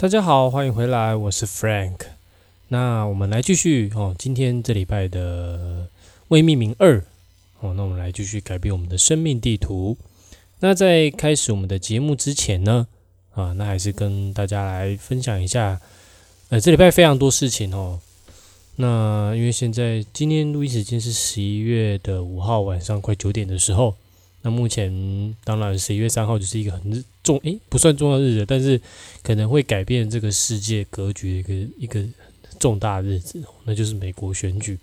大家好，欢迎回来，我是 Frank。那我们来继续哦，今天这礼拜的未命名二哦，那我们来继续改变我们的生命地图。那在开始我们的节目之前呢，啊，那还是跟大家来分享一下，呃，这礼拜非常多事情哦。那因为现在今天录音时间是十一月的五号晚上快九点的时候。那目前当然十一月三号就是一个很重诶，不算重要日子，但是可能会改变这个世界格局的一个一个重大日子，那就是美国选举。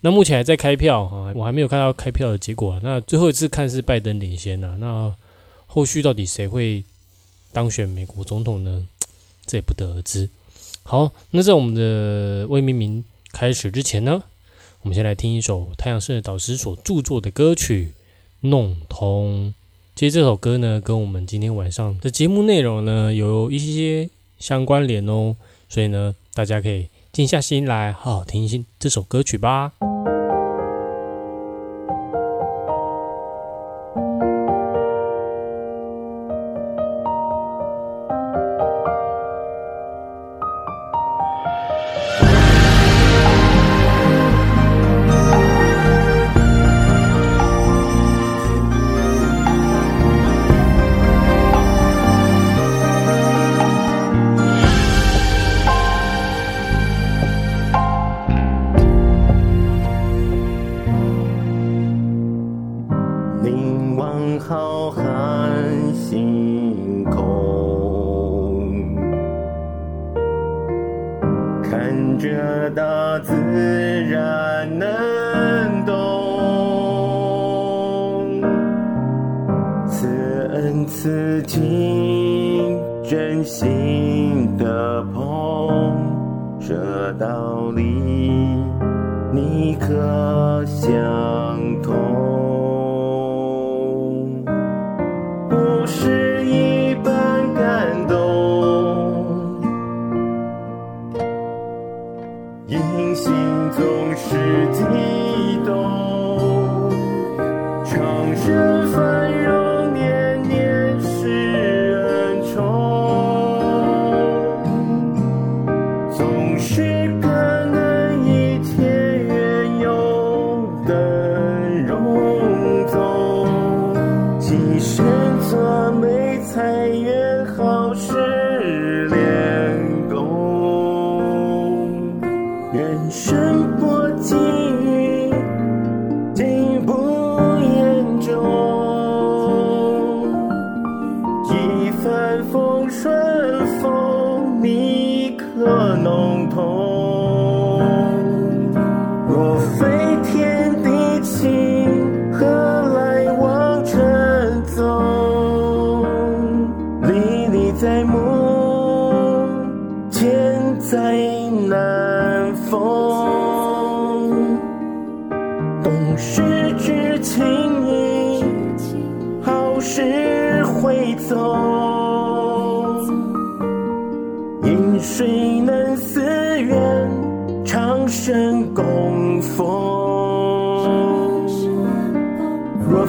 那目前还在开票啊，我还没有看到开票的结果啊。那最后一次看是拜登领先呐，那后续到底谁会当选美国总统呢？这也不得而知。好，那在我们的未命名开始之前呢，我们先来听一首太阳圣的导师所著作的歌曲。弄通，其实这首歌呢，跟我们今天晚上的节目内容呢，有一些相关联哦，所以呢，大家可以静下心来，好好听一听这首歌曲吧。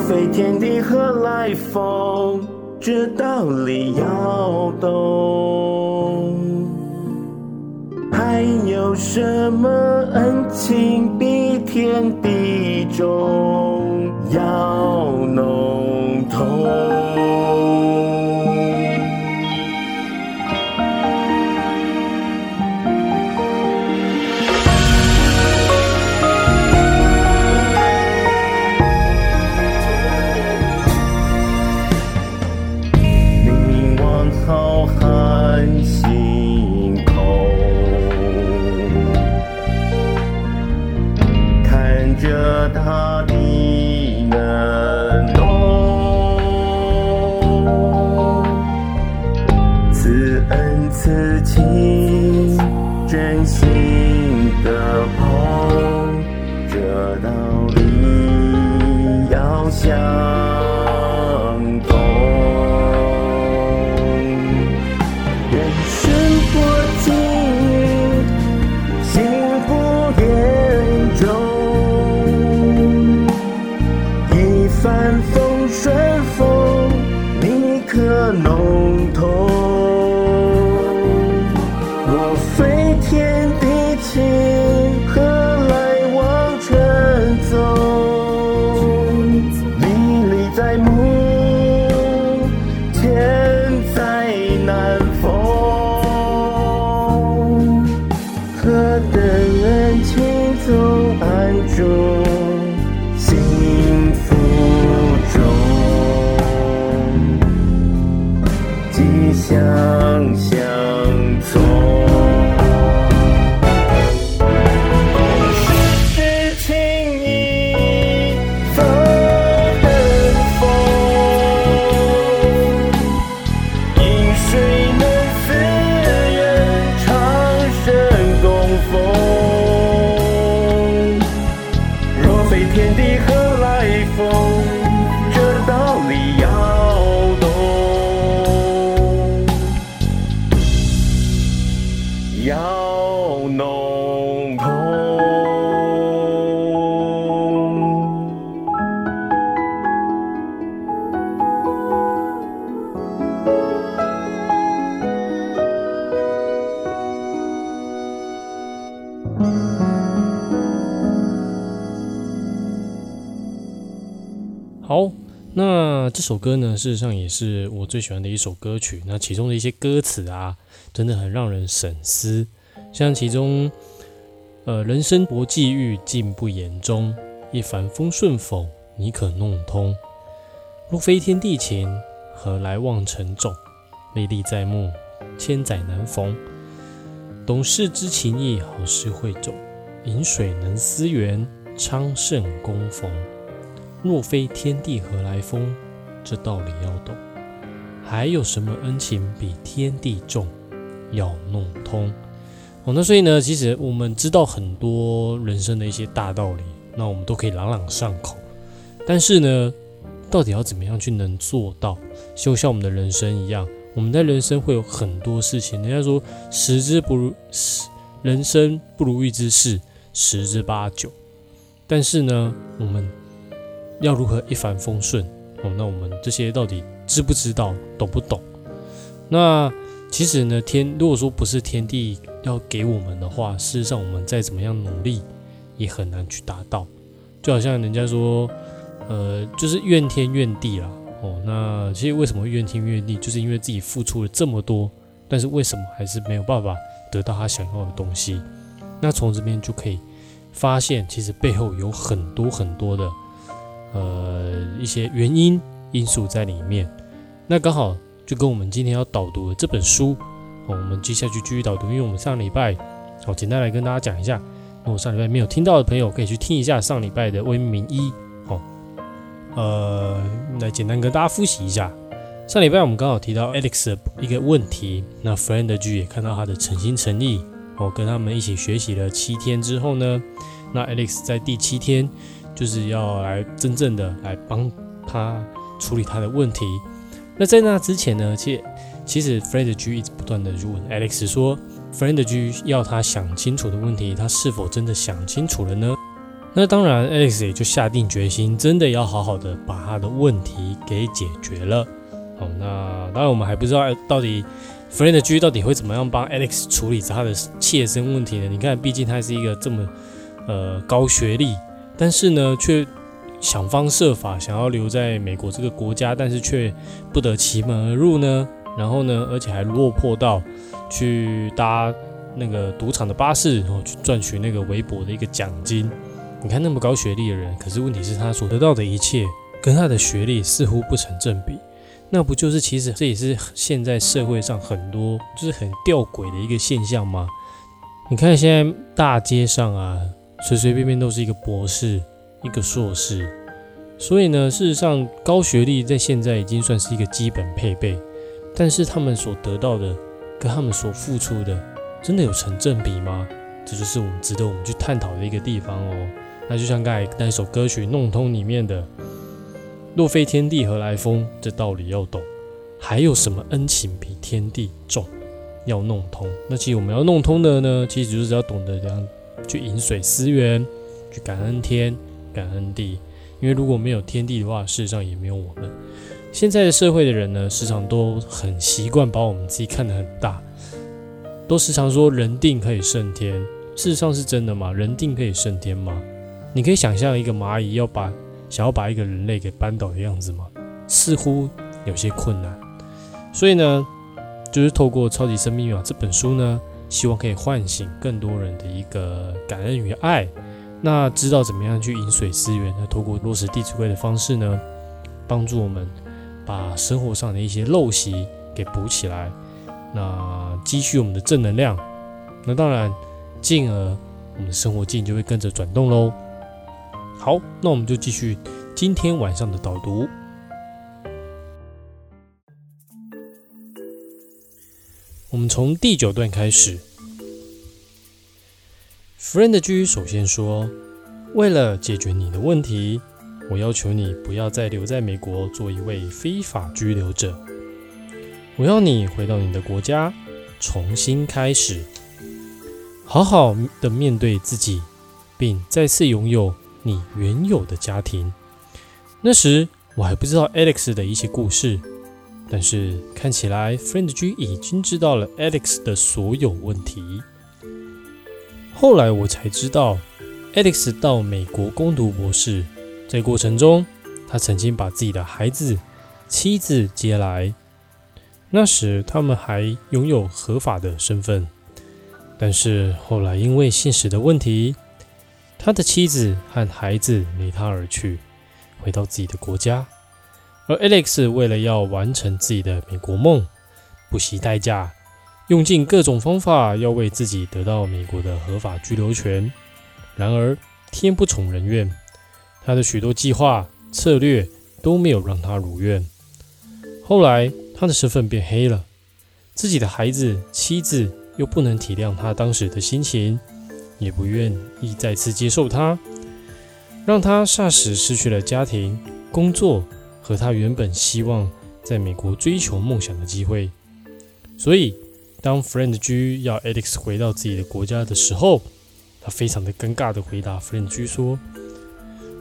飞天地何来风？这道理要懂。还有什么恩情比天地重？要浓痛。and 这首歌呢，事实上也是我最喜欢的一首歌曲。那其中的一些歌词啊，真的很让人深思。像其中，呃，人生薄际遇，尽不言中。一帆风顺否？你可弄通？若非天地情，何来望尘种？历历在目，千载难逢。懂事知情意，好事会种。饮水能思源，昌盛供奉。若非天地何来风？这道理要懂。还有什么恩情比天地重？要弄通。哦，那所以呢，其实我们知道很多人生的一些大道理，那我们都可以朗朗上口。但是呢，到底要怎么样去能做到？就像我们的人生一样，我们在人生会有很多事情。人家说十之不如十，人生不如意之事十之八九。但是呢，我们要如何一帆风顺？哦，那我们这些到底知不知道，懂不懂？那其实呢，天如果说不是天地要给我们的话，事实上我们再怎么样努力，也很难去达到。就好像人家说，呃，就是怨天怨地啦。哦，那其实为什么怨天怨地，就是因为自己付出了这么多，但是为什么还是没有办法得到他想要的东西？那从这边就可以发现，其实背后有很多很多的。呃，一些原因因素在里面，那刚好就跟我们今天要导读的这本书，哦，我们接下去继续导读，因为我们上礼拜，哦，简单来跟大家讲一下，那我上礼拜没有听到的朋友可以去听一下上礼拜的微明一，哦，呃，来简单跟大家复习一下，上礼拜我们刚好提到 Alex 的一个问题，那 Friend 剧也看到他的诚心诚意，哦，跟他们一起学习了七天之后呢，那 Alex 在第七天。就是要来真正的来帮他处理他的问题。那在那之前呢，其其实 Friend G 一直不断的就问 Alex 说，Friend G 要他想清楚的问题，他是否真的想清楚了呢？那当然，Alex 也就下定决心，真的要好好的把他的问题给解决了。好，那当然我们还不知道到底 Friend G 到底会怎么样帮 Alex 处理他的切身问题呢？你看，毕竟他是一个这么呃高学历。但是呢，却想方设法想要留在美国这个国家，但是却不得其门而入呢。然后呢，而且还落魄到去搭那个赌场的巴士，然后去赚取那个微薄的一个奖金。你看那么高学历的人，可是问题是他所得到的一切跟他的学历似乎不成正比。那不就是其实这也是现在社会上很多就是很吊诡的一个现象吗？你看现在大街上啊。随随便便都是一个博士，一个硕士，所以呢，事实上高学历在现在已经算是一个基本配备，但是他们所得到的跟他们所付出的，真的有成正比吗？这就是我们值得我们去探讨的一个地方哦。那就像刚才那首歌曲《弄通》里面的“若非天地何来风”，这道理要懂。还有什么恩情比天地重？要弄通。那其实我们要弄通的呢，其实就是要懂得这样。去饮水思源，去感恩天，感恩地。因为如果没有天地的话，事实上也没有我们。现在的社会的人呢，时常都很习惯把我们自己看得很大，都时常说人定可以胜天。事实上是真的吗？人定可以胜天吗？你可以想象一个蚂蚁要把想要把一个人类给扳倒的样子吗？似乎有些困难。所以呢，就是透过《超级生命密码》这本书呢。希望可以唤醒更多人的一个感恩与爱，那知道怎么样去饮水思源，那透过落实《弟子规》的方式呢，帮助我们把生活上的一些陋习给补起来，那积蓄我们的正能量，那当然，进而我们的生活境就会跟着转动喽。好，那我们就继续今天晚上的导读。我们从第九段开始。Friend G 首先说：“为了解决你的问题，我要求你不要再留在美国做一位非法居留者。我要你回到你的国家，重新开始，好好的面对自己，并再次拥有你原有的家庭。那时我还不知道 Alex 的一些故事，但是看起来 Friend G 已经知道了 Alex 的所有问题。”后来我才知道，Alex 到美国攻读博士，在过程中，他曾经把自己的孩子、妻子接来。那时他们还拥有合法的身份，但是后来因为现实的问题，他的妻子和孩子离他而去，回到自己的国家。而 Alex 为了要完成自己的美国梦，不惜代价。用尽各种方法，要为自己得到美国的合法居留权。然而天不从人愿，他的许多计划策略都没有让他如愿。后来他的身份变黑了，自己的孩子、妻子又不能体谅他当时的心情，也不愿意再次接受他，让他霎时失去了家庭、工作和他原本希望在美国追求梦想的机会。所以。当 Friend G 要 Alex 回到自己的国家的时候，他非常的尴尬的回答 Friend G 说：“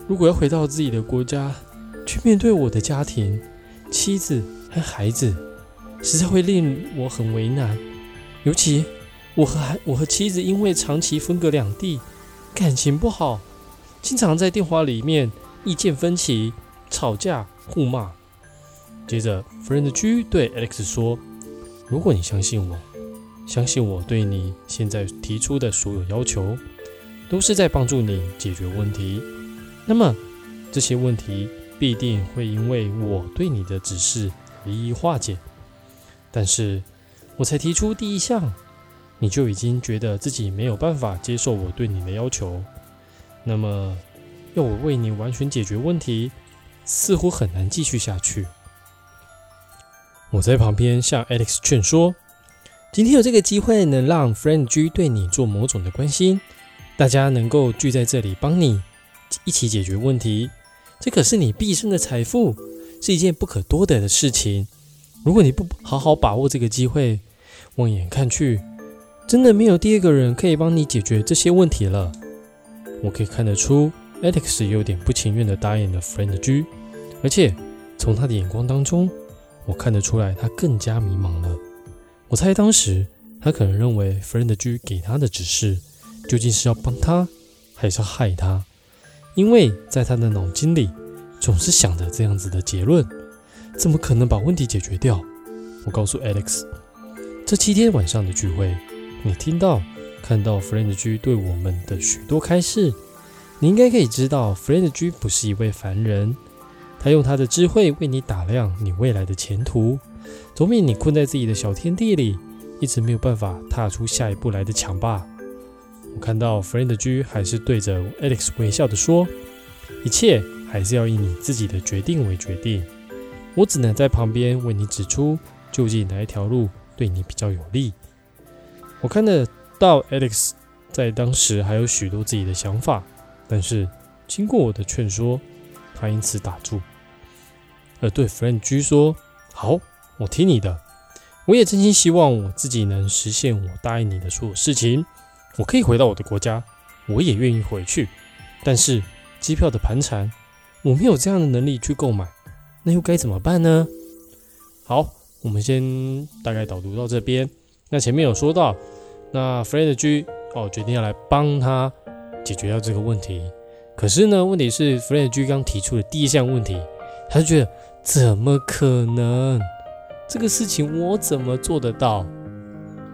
如果要回到自己的国家，去面对我的家庭、妻子和孩子，实在会令我很为难。尤其我和孩我和妻子因为长期分隔两地，感情不好，经常在电话里面意见分歧、吵架、互骂。”接着，Friend G 对 Alex 说：“如果你相信我。”相信我对你现在提出的所有要求，都是在帮助你解决问题。那么这些问题必定会因为我对你的指示一一化解。但是我才提出第一项，你就已经觉得自己没有办法接受我对你的要求，那么要我为你完全解决问题，似乎很难继续下去。我在旁边向 Alex 劝说。今天有这个机会，能让 Friend G 对你做某种的关心，大家能够聚在这里帮你一起解决问题，这可是你毕生的财富，是一件不可多得的事情。如果你不好好把握这个机会，望眼看去，真的没有第二个人可以帮你解决这些问题了。我可以看得出，Alex 有点不情愿的答应了 Friend G，而且从他的眼光当中，我看得出来他更加迷茫了。我猜当时他可能认为 Friend G 给他的指示究竟是要帮他，还是要害他？因为在他的脑筋里总是想着这样子的结论，怎么可能把问题解决掉？我告诉 Alex，这七天晚上的聚会，你听到、看到 Friend G 对我们的许多开示，你应该可以知道 Friend G 不是一位凡人，他用他的智慧为你打量你未来的前途。总比你困在自己的小天地里，一直没有办法踏出下一步来的强吧？我看到 Friend G 还是对着 Alex 微笑的说：“一切还是要以你自己的决定为决定，我只能在旁边为你指出究竟哪一条路对你比较有利。”我看得到 Alex 在当时还有许多自己的想法，但是经过我的劝说，他因此打住，而对 Friend G 说：“好。”我听你的，我也真心希望我自己能实现我答应你的所有事情。我可以回到我的国家，我也愿意回去。但是机票的盘缠，我没有这样的能力去购买，那又该怎么办呢？好，我们先大概导读到这边。那前面有说到，那 Fred G 哦决定要来帮他解决掉这个问题。可是呢，问题是 Fred G 刚提出的第一项问题，他就觉得怎么可能？这个事情我怎么做得到？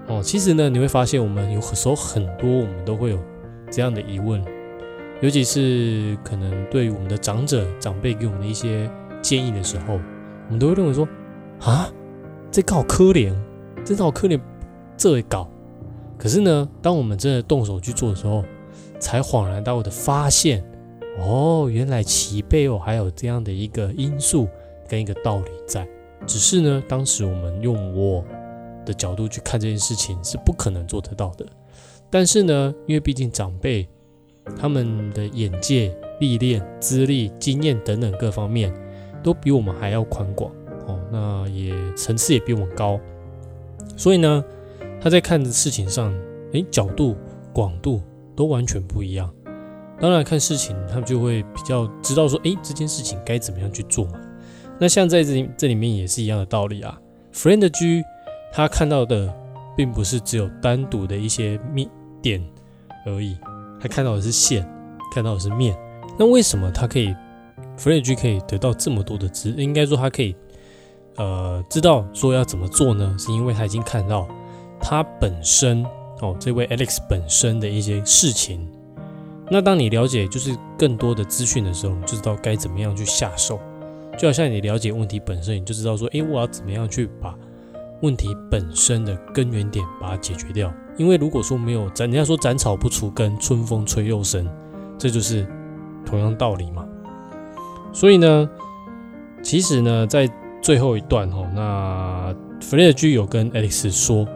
哦，其实呢，你会发现我们有时候很多，我们都会有这样的疑问：尤其是可能对于我们的长者、长辈给我们的一些建议的时候，我们都会认为说啊，这个好可怜，真的好可怜，这会搞。可是呢，当我们真的动手去做的时候，才恍然大悟的发现，哦，原来其背后还有这样的一个因素跟一个道理在。只是呢，当时我们用我的角度去看这件事情是不可能做得到的。但是呢，因为毕竟长辈他们的眼界、历练、资历、经验等等各方面都比我们还要宽广哦，那也层次也比我们高，所以呢，他在看的事情上，诶，角度、广度都完全不一样。当然，看事情他们就会比较知道说，诶，这件事情该怎么样去做嘛。那像在这里这里面也是一样的道理啊。Friend G 他看到的并不是只有单独的一些面点而已，他看到的是线，看到的是面。那为什么他可以 Friend G 可以得到这么多的知？应该说他可以呃知道说要怎么做呢？是因为他已经看到他本身哦，这位 Alex 本身的一些事情。那当你了解就是更多的资讯的时候，你就知道该怎么样去下手。就好像你了解问题本身，你就知道说，诶，我要怎么样去把问题本身的根源点把它解决掉。因为如果说没有斩，人家说斩草不除根，春风吹又生，这就是同样道理嘛。所以呢，其实呢，在最后一段哦，那弗雷德居有跟 Alex 说，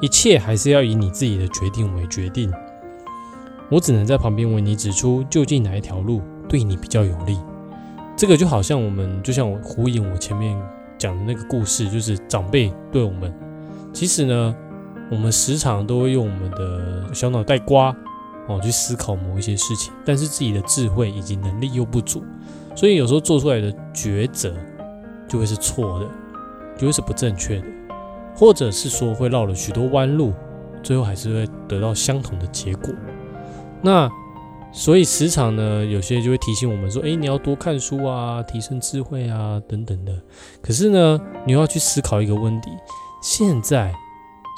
一切还是要以你自己的决定为决定。我只能在旁边为你指出，究竟哪一条路对你比较有利。这个就好像我们，就像我呼应我前面讲的那个故事，就是长辈对我们，其实呢，我们时常都会用我们的小脑袋瓜哦去思考某一些事情，但是自己的智慧以及能力又不足，所以有时候做出来的抉择就会是错的，就会是不正确的，或者是说会绕了许多弯路，最后还是会得到相同的结果。那。所以时常呢，有些人就会提醒我们说：“诶，你要多看书啊，提升智慧啊，等等的。”可是呢，你要去思考一个问题：现在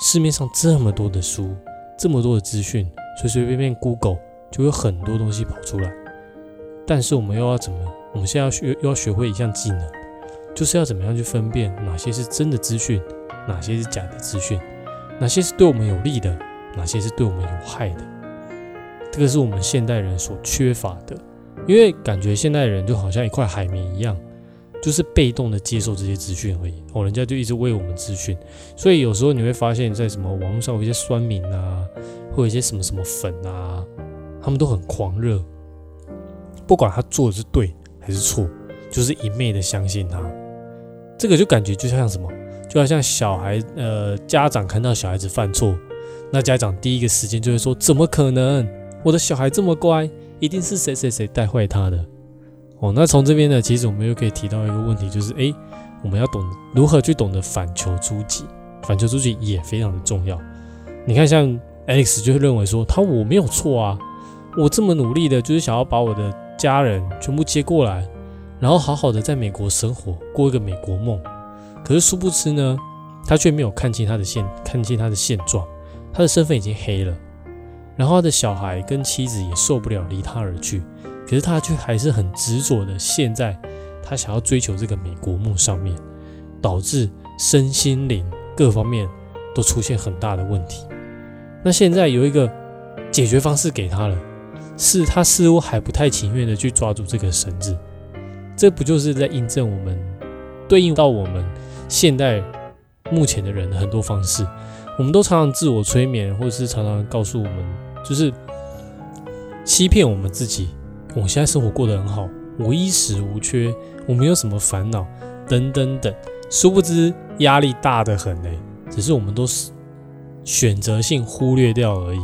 市面上这么多的书，这么多的资讯，随随便便 Google 就有很多东西跑出来。但是我们又要怎么？我们现在要学，又要学会一项技能，就是要怎么样去分辨哪些是真的资讯，哪些是假的资讯，哪些是对我们有利的，哪些是对我们有害的。这个是我们现代人所缺乏的，因为感觉现代人就好像一块海绵一样，就是被动的接受这些资讯而已。哦，人家就一直喂我们资讯，所以有时候你会发现，在什么网络上有一些酸民啊，或一些什么什么粉啊，他们都很狂热，不管他做的是对还是错，就是一昧的相信他。这个就感觉就像什么，就好像小孩，呃，家长看到小孩子犯错，那家长第一个时间就会说：怎么可能？我的小孩这么乖，一定是谁谁谁带坏他的哦。那从这边呢，其实我们又可以提到一个问题，就是诶，我们要懂如何去懂得反求诸己，反求诸己也非常的重要。你看，像 Alex 就会认为说，他我没有错啊，我这么努力的，就是想要把我的家人全部接过来，然后好好的在美国生活，过一个美国梦。可是殊不知呢，他却没有看清他的现，看清他的现状，他的身份已经黑了。然后他的小孩跟妻子也受不了离他而去，可是他却还是很执着的陷在他想要追求这个美国梦上面，导致身心灵各方面都出现很大的问题。那现在有一个解决方式给他了，是他似乎还不太情愿的去抓住这个绳子，这不就是在印证我们对应到我们现代目前的人很多方式，我们都常常自我催眠，或者是常常告诉我们。就是欺骗我们自己，我现在生活过得很好，我衣食无缺，我没有什么烦恼，等等等。殊不知压力大得很嘞，只是我们都是选择性忽略掉而已。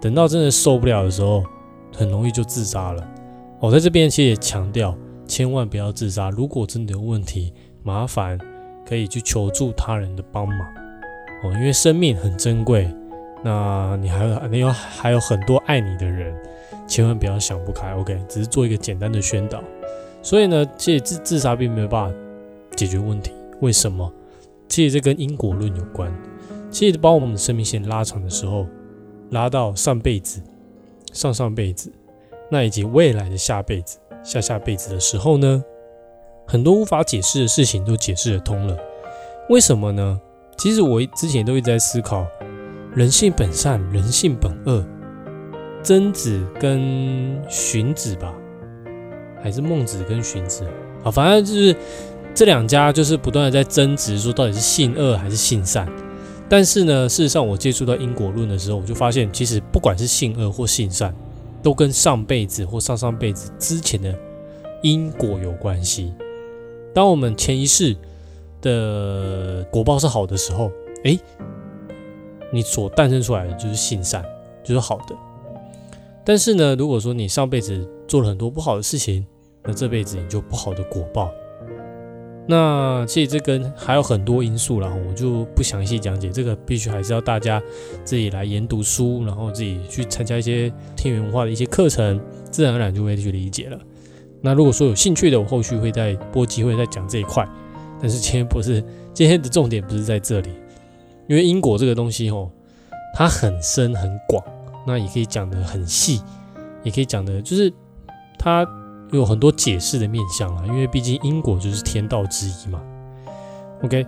等到真的受不了的时候，很容易就自杀了。我在这边其实也强调，千万不要自杀。如果真的有问题，麻烦可以去求助他人的帮忙哦，因为生命很珍贵。那你还有你有还有很多爱你的人，千万不要想不开。OK，只是做一个简单的宣导。所以呢，其实自自杀并没有办法解决问题。为什么？其实这跟因果论有关。其实把我们的生命线拉长的时候，拉到上辈子、上上辈子，那以及未来的下辈子、下下辈子的时候呢，很多无法解释的事情都解释得通了。为什么呢？其实我之前都一直在思考，人性本善，人性本恶。曾子跟荀子吧，还是孟子跟荀子啊？反正就是这两家就是不断的在争执，说到底是性恶还是性善。但是呢，事实上我接触到因果论的时候，我就发现，其实不管是性恶或性善，都跟上辈子或上上辈子之前的因果有关系。当我们前一世的果报是好的时候，诶，你所诞生出来的就是性善，就是好的。但是呢，如果说你上辈子做了很多不好的事情，那这辈子你就不好的果报。那其实这跟还有很多因素啦，我就不详细讲解。这个必须还是要大家自己来研读书，然后自己去参加一些天元文化的一些课程，自然而然就会去理解了。那如果说有兴趣的，我后续会再播机会再讲这一块。但是今天不是今天的重点，不是在这里，因为因果这个东西哦，它很深很广。那也可以讲的很细，也可以讲的，就是它有很多解释的面向啊。因为毕竟因果就是天道之一嘛。OK，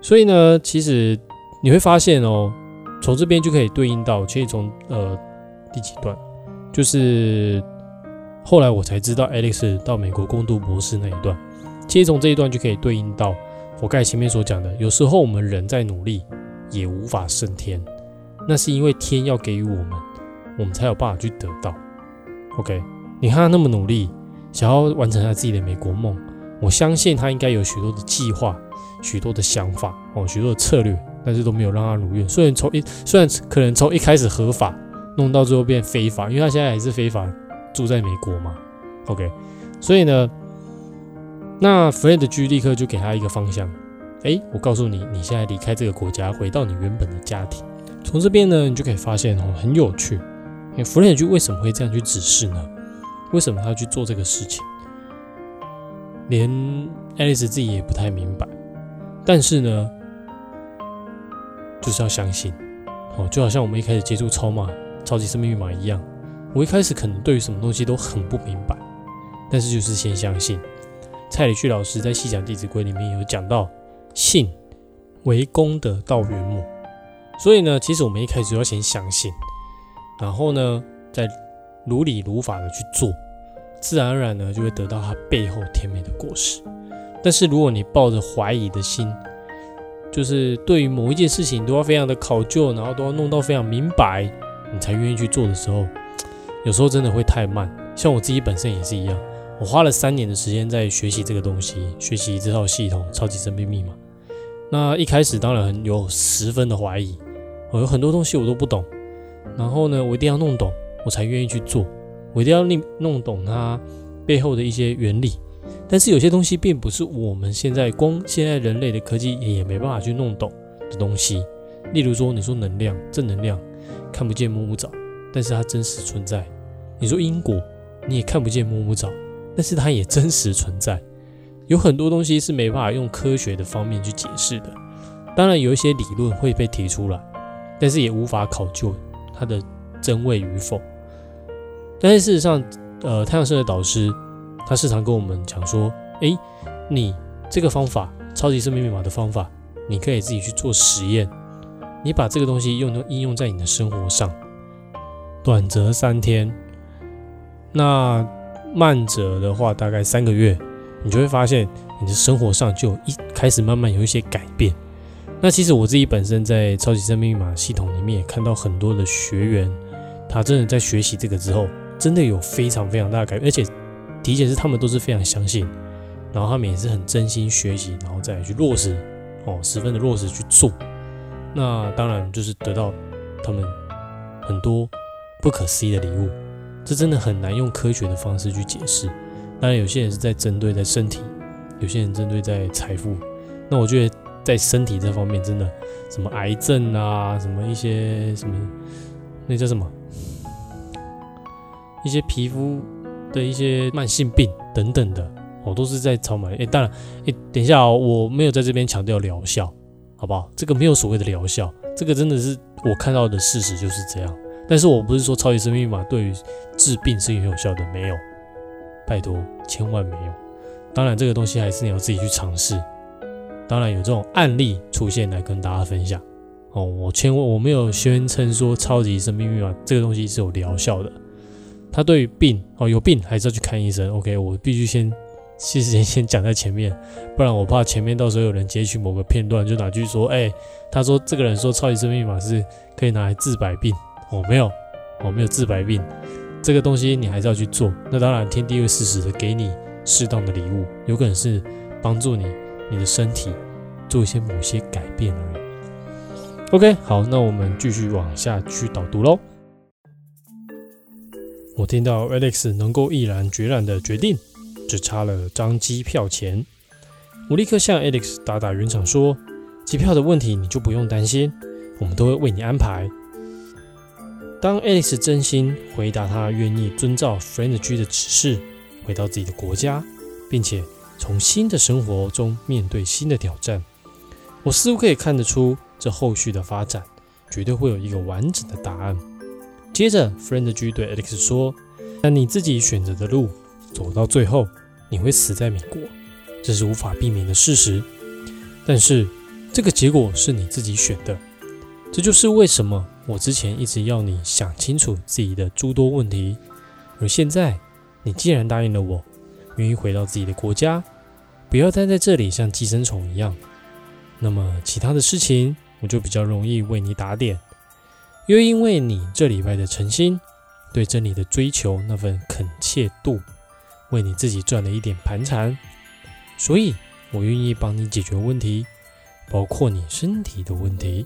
所以呢，其实你会发现哦，从这边就可以对应到，其实从呃第几段，就是后来我才知道 Alex 到美国攻读博士那一段，其实从这一段就可以对应到我刚才前面所讲的，有时候我们人在努力，也无法胜天。那是因为天要给予我们，我们才有办法去得到。OK，你看他那么努力，想要完成他自己的美国梦，我相信他应该有许多的计划、许多的想法哦，许多的策略，但是都没有让他如愿。虽然从一虽然可能从一开始合法，弄到最后变非法，因为他现在还是非法住在美国嘛。OK，所以呢，那 Fred 居立刻就给他一个方向，哎，我告诉你，你现在离开这个国家，回到你原本的家庭。从这边呢，你就可以发现哦，很有趣。弗雷居为什么会这样去指示呢？为什么他要去做这个事情？连爱丽丝自己也不太明白。但是呢，就是要相信哦，就好像我们一开始接触超码、超级生命密码一样。我一开始可能对于什么东西都很不明白，但是就是先相信。蔡礼旭老师在《细讲弟子规》里面有讲到，信为功德道源母。所以呢，其实我们一开始要先相信，然后呢，再如理如法的去做，自然而然呢，就会得到它背后甜美的果实。但是如果你抱着怀疑的心，就是对于某一件事情都要非常的考究，然后都要弄到非常明白，你才愿意去做的时候，有时候真的会太慢。像我自己本身也是一样，我花了三年的时间在学习这个东西，学习这套系统——超级生命密码。那一开始当然很有十分的怀疑。我有很多东西我都不懂，然后呢，我一定要弄懂，我才愿意去做。我一定要弄弄懂它背后的一些原理。但是有些东西并不是我们现在光现在人类的科技也没办法去弄懂的东西。例如说，你说能量、正能量，看不见摸不着，但是它真实存在。你说因果，你也看不见摸不着，但是它也真实存在。有很多东西是没办法用科学的方面去解释的。当然，有一些理论会被提出来。但是也无法考究它的真伪与否。但是事实上，呃，太阳社的导师他时常跟我们讲说：“诶，你这个方法，超级生命密码的方法，你可以自己去做实验。你把这个东西用应用在你的生活上，短则三天，那慢者的话大概三个月，你就会发现你的生活上就一开始慢慢有一些改变。”那其实我自己本身在超级生命密码系统里面也看到很多的学员，他真的在学习这个之后，真的有非常非常大的改变，而且的确是他们都是非常相信，然后他们也是很真心学习，然后再去落实，哦，十分的落实去做。那当然就是得到他们很多不可思议的礼物，这真的很难用科学的方式去解释。当然有些人是在针对在身体，有些人针对在财富。那我觉得。在身体这方面，真的什么癌症啊，什么一些什么，那叫什么，一些皮肤的一些慢性病等等的，哦，都是在超买。哎，当然，哎，等一下哦，我没有在这边强调疗效，好不好？这个没有所谓的疗效，这个真的是我看到的事实就是这样。但是我不是说超级生命密码对于治病是很有效的，没有，拜托，千万没有。当然，这个东西还是你要自己去尝试。当然有这种案例出现来跟大家分享哦。我千万我没有宣称说超级生命密码这个东西是有疗效的。它对于病哦有病还是要去看医生。OK，我必须先事先先讲在前面，不然我怕前面到时候有人截取某个片段就拿去说，哎，他说这个人说超级生命密码是可以拿来治百病。哦，没有，我没有治百病，这个东西你还是要去做。那当然，天地会适时的给你适当的礼物，有可能是帮助你你的身体做一些某些改变而已。OK，好，那我们继续往下去导读喽。我听到 Alex 能够毅然决然的决定，只差了张机票钱。我立刻向 Alex 打打圆场说：“机票的问题你就不用担心，我们都会为你安排。”当 Alex 真心回答他愿意遵照 Friend G 的指示，回到自己的国家，并且从新的生活中面对新的挑战，我似乎可以看得出这后续的发展绝对会有一个完整的答案。接着，Friend G 对 Alex 说：“那你自己选择的路走到最后，你会死在美国，这是无法避免的事实。但是这个结果是你自己选的，这就是为什么。”我之前一直要你想清楚自己的诸多问题，而现在你既然答应了我，愿意回到自己的国家，不要待在这里像寄生虫一样，那么其他的事情我就比较容易为你打点。又因为你这礼拜的诚心，对真理的追求那份恳切度，为你自己赚了一点盘缠，所以我愿意帮你解决问题，包括你身体的问题，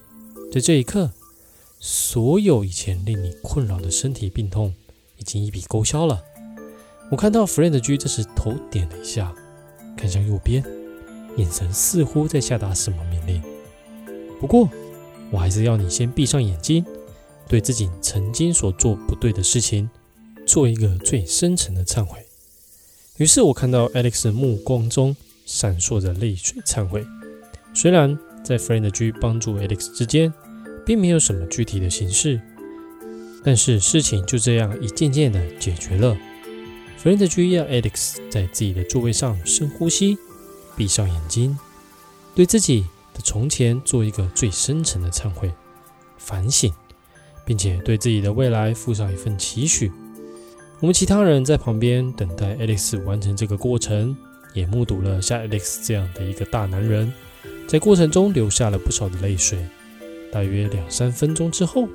在这一刻。所有以前令你困扰的身体病痛已经一笔勾销了。我看到 Friend G 这时头点了一下，看向右边，眼神似乎在下达什么命令。不过，我还是要你先闭上眼睛，对自己曾经所做不对的事情做一个最深沉的忏悔。于是我看到 Alex 的目光中闪烁着泪水忏悔。虽然在 Friend G 帮助 Alex 之间。并没有什么具体的形式，但是事情就这样一件件的解决了。Friend G 让 Alex 在自己的座位上深呼吸，闭上眼睛，对自己的从前做一个最深沉的忏悔、反省，并且对自己的未来附上一份期许。我们其他人在旁边等待 Alex 完成这个过程，也目睹了像 Alex 这样的一个大男人，在过程中流下了不少的泪水。大约两三分钟之后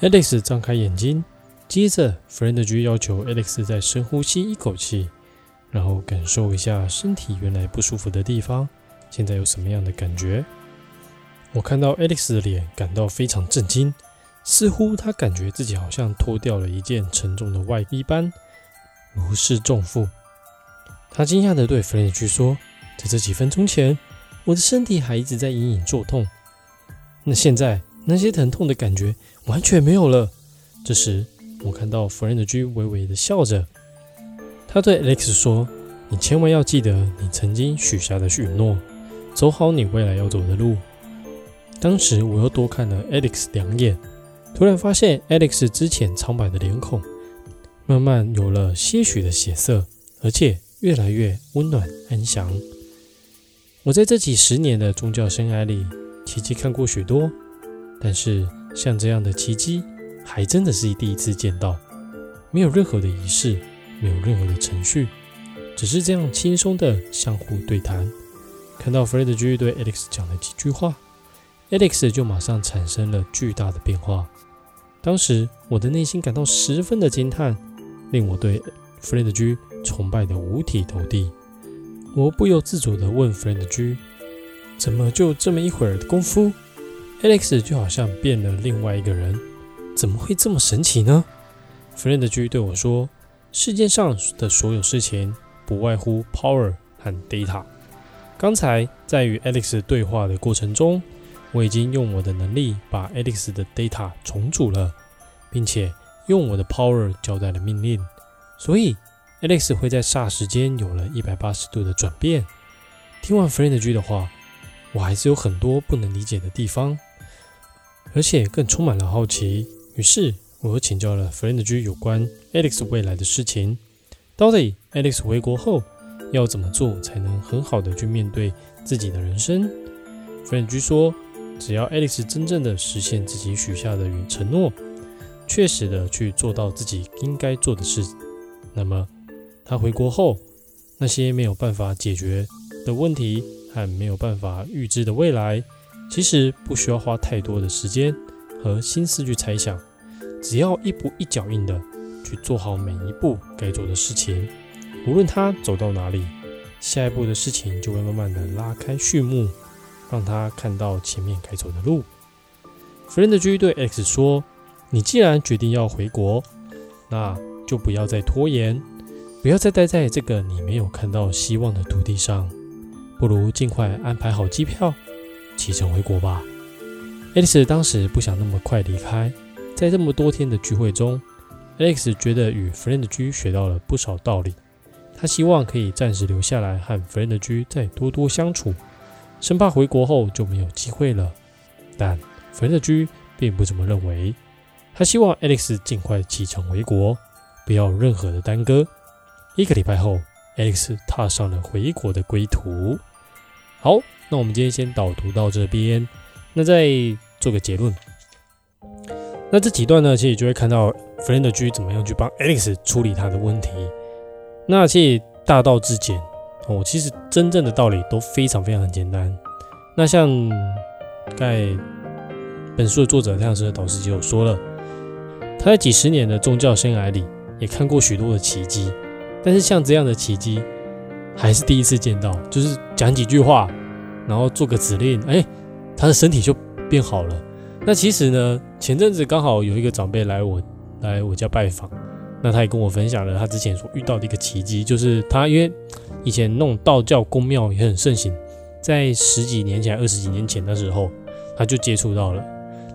，Alex 张开眼睛，接着 Friend G 要求 Alex 再深呼吸一口气，然后感受一下身体原来不舒服的地方，现在有什么样的感觉？我看到 Alex 的脸，感到非常震惊，似乎他感觉自己好像脱掉了一件沉重的外衣般，如释重负。他惊讶地对 Friend G 说：“在这几分钟前，我的身体还一直在隐隐作痛。”那现在那些疼痛的感觉完全没有了。这时，我看到 Friend G 微微的笑着，他对 Alex 说：“你千万要记得你曾经许下的许诺，走好你未来要走的路。”当时我又多看了 Alex 两眼，突然发现 Alex 之前苍白的脸孔慢慢有了些许的血色，而且越来越温暖安详。我在这几十年的宗教生涯里。奇迹看过许多，但是像这样的奇迹，还真的是第一次见到。没有任何的仪式，没有任何的程序，只是这样轻松的相互对谈。看到 Fred G 对 Alex 讲了几句话，Alex 就马上产生了巨大的变化。当时我的内心感到十分的惊叹，令我对 Fred G 崇拜的五体投地。我不由自主地问 Fred G。怎么就这么一会儿的功夫，Alex 就好像变了另外一个人？怎么会这么神奇呢？Friend G 对我说：“世界上的所有事情不外乎 power 和 data。刚才在与 Alex 对话的过程中，我已经用我的能力把 Alex 的 data 重组了，并且用我的 power 交代了命令，所以 Alex 会在霎时间有了一百八十度的转变。”听完 Friend G 的话。我还是有很多不能理解的地方，而且更充满了好奇。于是我又请教了 Friend G 有关 Alex 未来的事情。到底 Alex 回国后要怎么做才能很好的去面对自己的人生？Friend G 说，只要 Alex 真正的实现自己许下的承诺，确实的去做到自己应该做的事，那么他回国后那些没有办法解决的问题和没有办法预知的未来，其实不需要花太多的时间和心思去猜想，只要一步一脚印的去做好每一步该做的事情，无论他走到哪里，下一步的事情就会慢慢的拉开序幕，让他看到前面该走的路。Friend G 对 X 说。你既然决定要回国，那就不要再拖延，不要再待在这个你没有看到希望的土地上，不如尽快安排好机票，启程回国吧。Alex 当时不想那么快离开，在这么多天的聚会中，Alex 觉得与 Friend G 学到了不少道理，他希望可以暂时留下来和 Friend G 再多多相处，生怕回国后就没有机会了。但 Friend G 并不这么认为。他希望 Alex 尽快启程回国，不要任何的耽搁。一个礼拜后，Alex 踏上了回国的归途。好，那我们今天先导读到这边，那再做个结论。那这几段呢，其实就会看到 Friend G 怎么样去帮 Alex 处理他的问题。那其实大道至简哦，其实真正的道理都非常非常简单。那像在本书的作者太阳神的导师就有说了。他在几十年的宗教生涯里，也看过许多的奇迹，但是像这样的奇迹，还是第一次见到。就是讲几句话，然后做个指令，哎，他的身体就变好了。那其实呢，前阵子刚好有一个长辈来我来我家拜访，那他也跟我分享了他之前所遇到的一个奇迹，就是他因为以前那种道教宫庙也很盛行，在十几年前、二十几年前的时候，他就接触到了。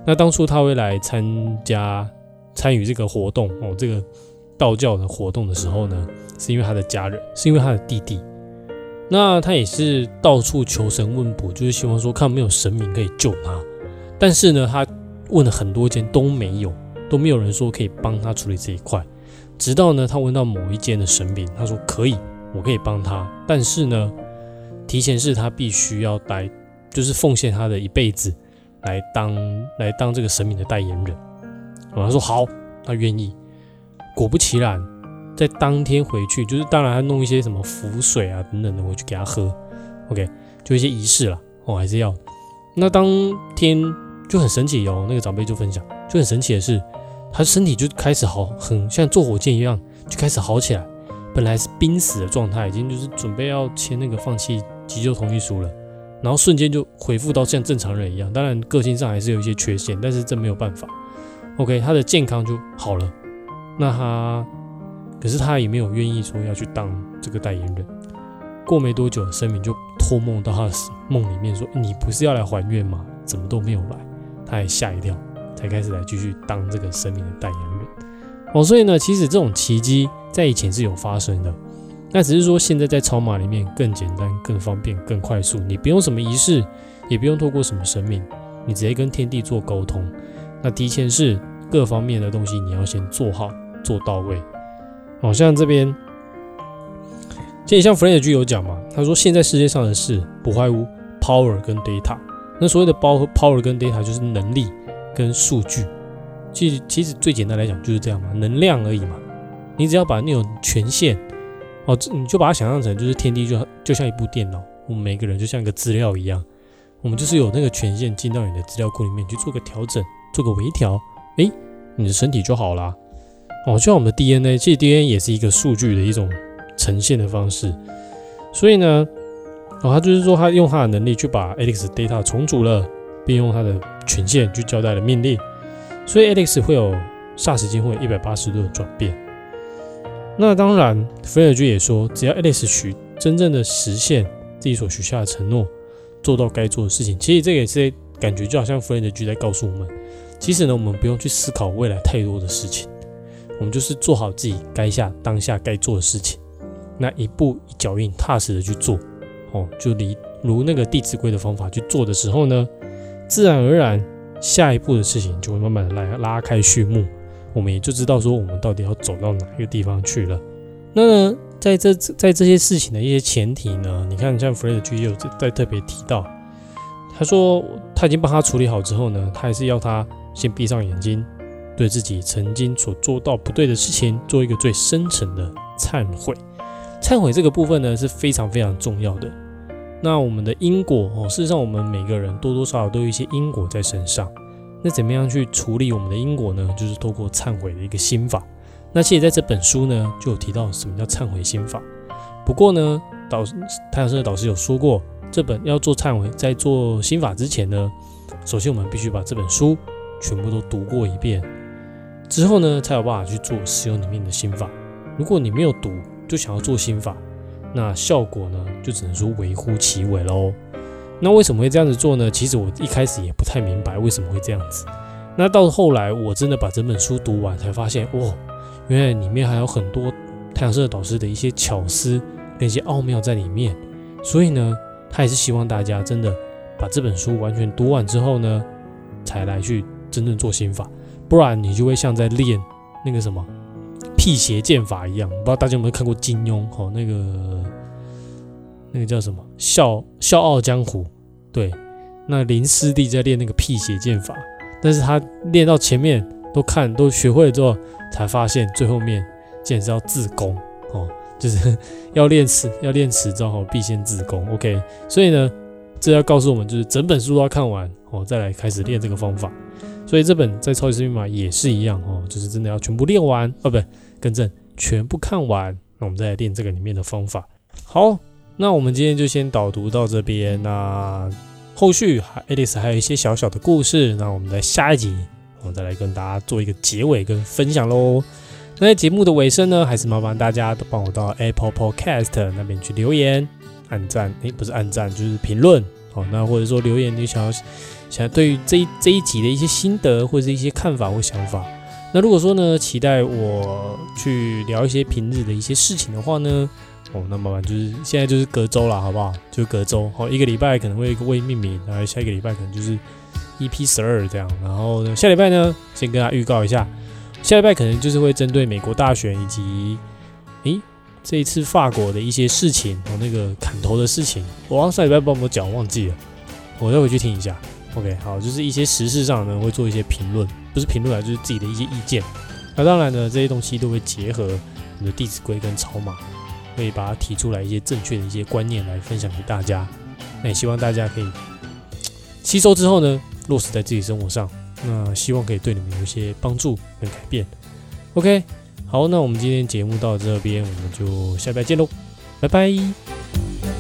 那当初他会来参加。参与这个活动哦，这个道教的活动的时候呢，是因为他的家人，是因为他的弟弟。那他也是到处求神问卜，就是希望说看没有神明可以救他。但是呢，他问了很多间都没有，都没有人说可以帮他处理这一块。直到呢，他问到某一间的神明，他说可以，我可以帮他。但是呢，提前是他必须要待，就是奉献他的一辈子来当来当这个神明的代言人。他说好，他愿意。果不其然，在当天回去，就是当然他弄一些什么符水啊等等的回去给他喝。OK，就一些仪式了哦，还是要。那当天就很神奇哦，那个长辈就分享，就很神奇的是，他身体就开始好，很像坐火箭一样，就开始好起来。本来是濒死的状态，已经就是准备要签那个放弃急救同意书了，然后瞬间就恢复到像正常人一样。当然个性上还是有一些缺陷，但是这没有办法。OK，他的健康就好了。那他，可是他也没有愿意说要去当这个代言人。过没多久，神明就托梦到他的梦里面说：“你不是要来还愿吗？怎么都没有来？”他也吓一跳，才开始来继续当这个神明的代言人。哦，所以呢，其实这种奇迹在以前是有发生的，那只是说现在在超马里面更简单、更方便、更快速。你不用什么仪式，也不用透过什么神明，你直接跟天地做沟通。那提前是各方面的东西，你要先做好做到位。好像这边，其实像 f r e n d 有讲嘛，他说现在世界上的事不外乎 power 跟 data。那所谓的包 power 跟 data 就是能力跟数据。其实其实最简单来讲就是这样嘛，能量而已嘛。你只要把那种权限，哦，你就把它想象成就是天地就就像一部电脑，我们每个人就像一个资料一样，我们就是有那个权限进到你的资料库里面去做个调整。做个微调，哎，你的身体就好啦。哦，就像我们的 DNA，其实 DNA 也是一个数据的一种呈现的方式。所以呢，哦，他就是说他用他的能力去把 Alex data 重组了，并用他的权限去交代了命令，所以 Alex 会有霎时间会有一百八十度的转变。那当然，菲尔居也说，只要 Alex 许真正的实现自己所许下的承诺，做到该做的事情，其实这也是感觉就好像 Friend 居在告诉我们。其实呢，我们不用去思考未来太多的事情，我们就是做好自己该下当下该做的事情，那一步一脚印，踏实的去做，哦，就离如那个《弟子规》的方法去做的时候呢，自然而然下一步的事情就会慢慢的来拉开序幕，我们也就知道说我们到底要走到哪一个地方去了。那，在这在这些事情的一些前提呢，你看像 Fred 也有在特别提到，他说他已经帮他处理好之后呢，他还是要他先闭上眼睛，对自己曾经所做到不对的事情做一个最深层的忏悔。忏悔这个部分呢是非常非常重要的。那我们的因果哦，事实上我们每个人多多少少都有一些因果在身上。那怎么样去处理我们的因果呢？就是透过忏悔的一个心法。那其实在这本书呢，就有提到什么叫忏悔心法。不过呢，导太阳社的导师有说过，这本要做忏悔，在做心法之前呢，首先我们必须把这本书全部都读过一遍，之后呢，才有办法去做使用里面的心法。如果你没有读，就想要做心法，那效果呢，就只能说微乎其微喽。那为什么会这样子做呢？其实我一开始也不太明白为什么会这样子。那到后来我真的把整本书读完，才发现，哇，原来里面还有很多太阳社导师的一些巧思跟一些奥妙在里面。所以呢，他也是希望大家真的把这本书完全读完之后呢，才来去真正做心法，不然你就会像在练那个什么。辟邪剑法一样，不知道大家有没有看过金庸？哦，那个那个叫什么《笑笑傲江湖》？对，那林师弟在练那个辟邪剑法，但是他练到前面都看都学会了之后，才发现最后面竟然是要自宫哦，就是 要练此要练此招哦，必先自宫。OK，所以呢，这要告诉我们，就是整本书都要看完哦，再来开始练这个方法。所以这本在超级密码也是一样哦，就是真的要全部练完哦，不。更正，全部看完，那我们再来练这个里面的方法。好，那我们今天就先导读到这边。那后续还 Alice 还有一些小小的故事，那我们在下一集，我们再来跟大家做一个结尾跟分享喽。那在节目的尾声呢，还是麻烦大家都帮我到 Apple Podcast 那边去留言、按赞，诶，不是按赞就是评论。好，那或者说留言，你想要想对于这一这一集的一些心得或者是一些看法或想法。那如果说呢，期待我去聊一些平日的一些事情的话呢，哦，那麻烦就是现在就是隔周了，好不好？就隔周，好，一个礼拜可能会未命名，然后下一个礼拜可能就是 EP 十二这样，然后呢，下礼拜呢，先跟大家预告一下，下礼拜可能就是会针对美国大选以及，诶，这一次法国的一些事情，哦，那个砍头的事情，我上礼拜帮我们讲忘记了，我再回去听一下。OK，好，就是一些时事上呢会做一些评论，不是评论啊，就是自己的一些意见。那当然呢，这些东西都会结合我们的《弟子规》跟草马，可以把它提出来一些正确的一些观念来分享给大家。那也希望大家可以吸收之后呢，落实在自己生活上。那希望可以对你们有一些帮助跟改变。OK，好，那我们今天节目到这边，我们就下拜见喽，拜拜。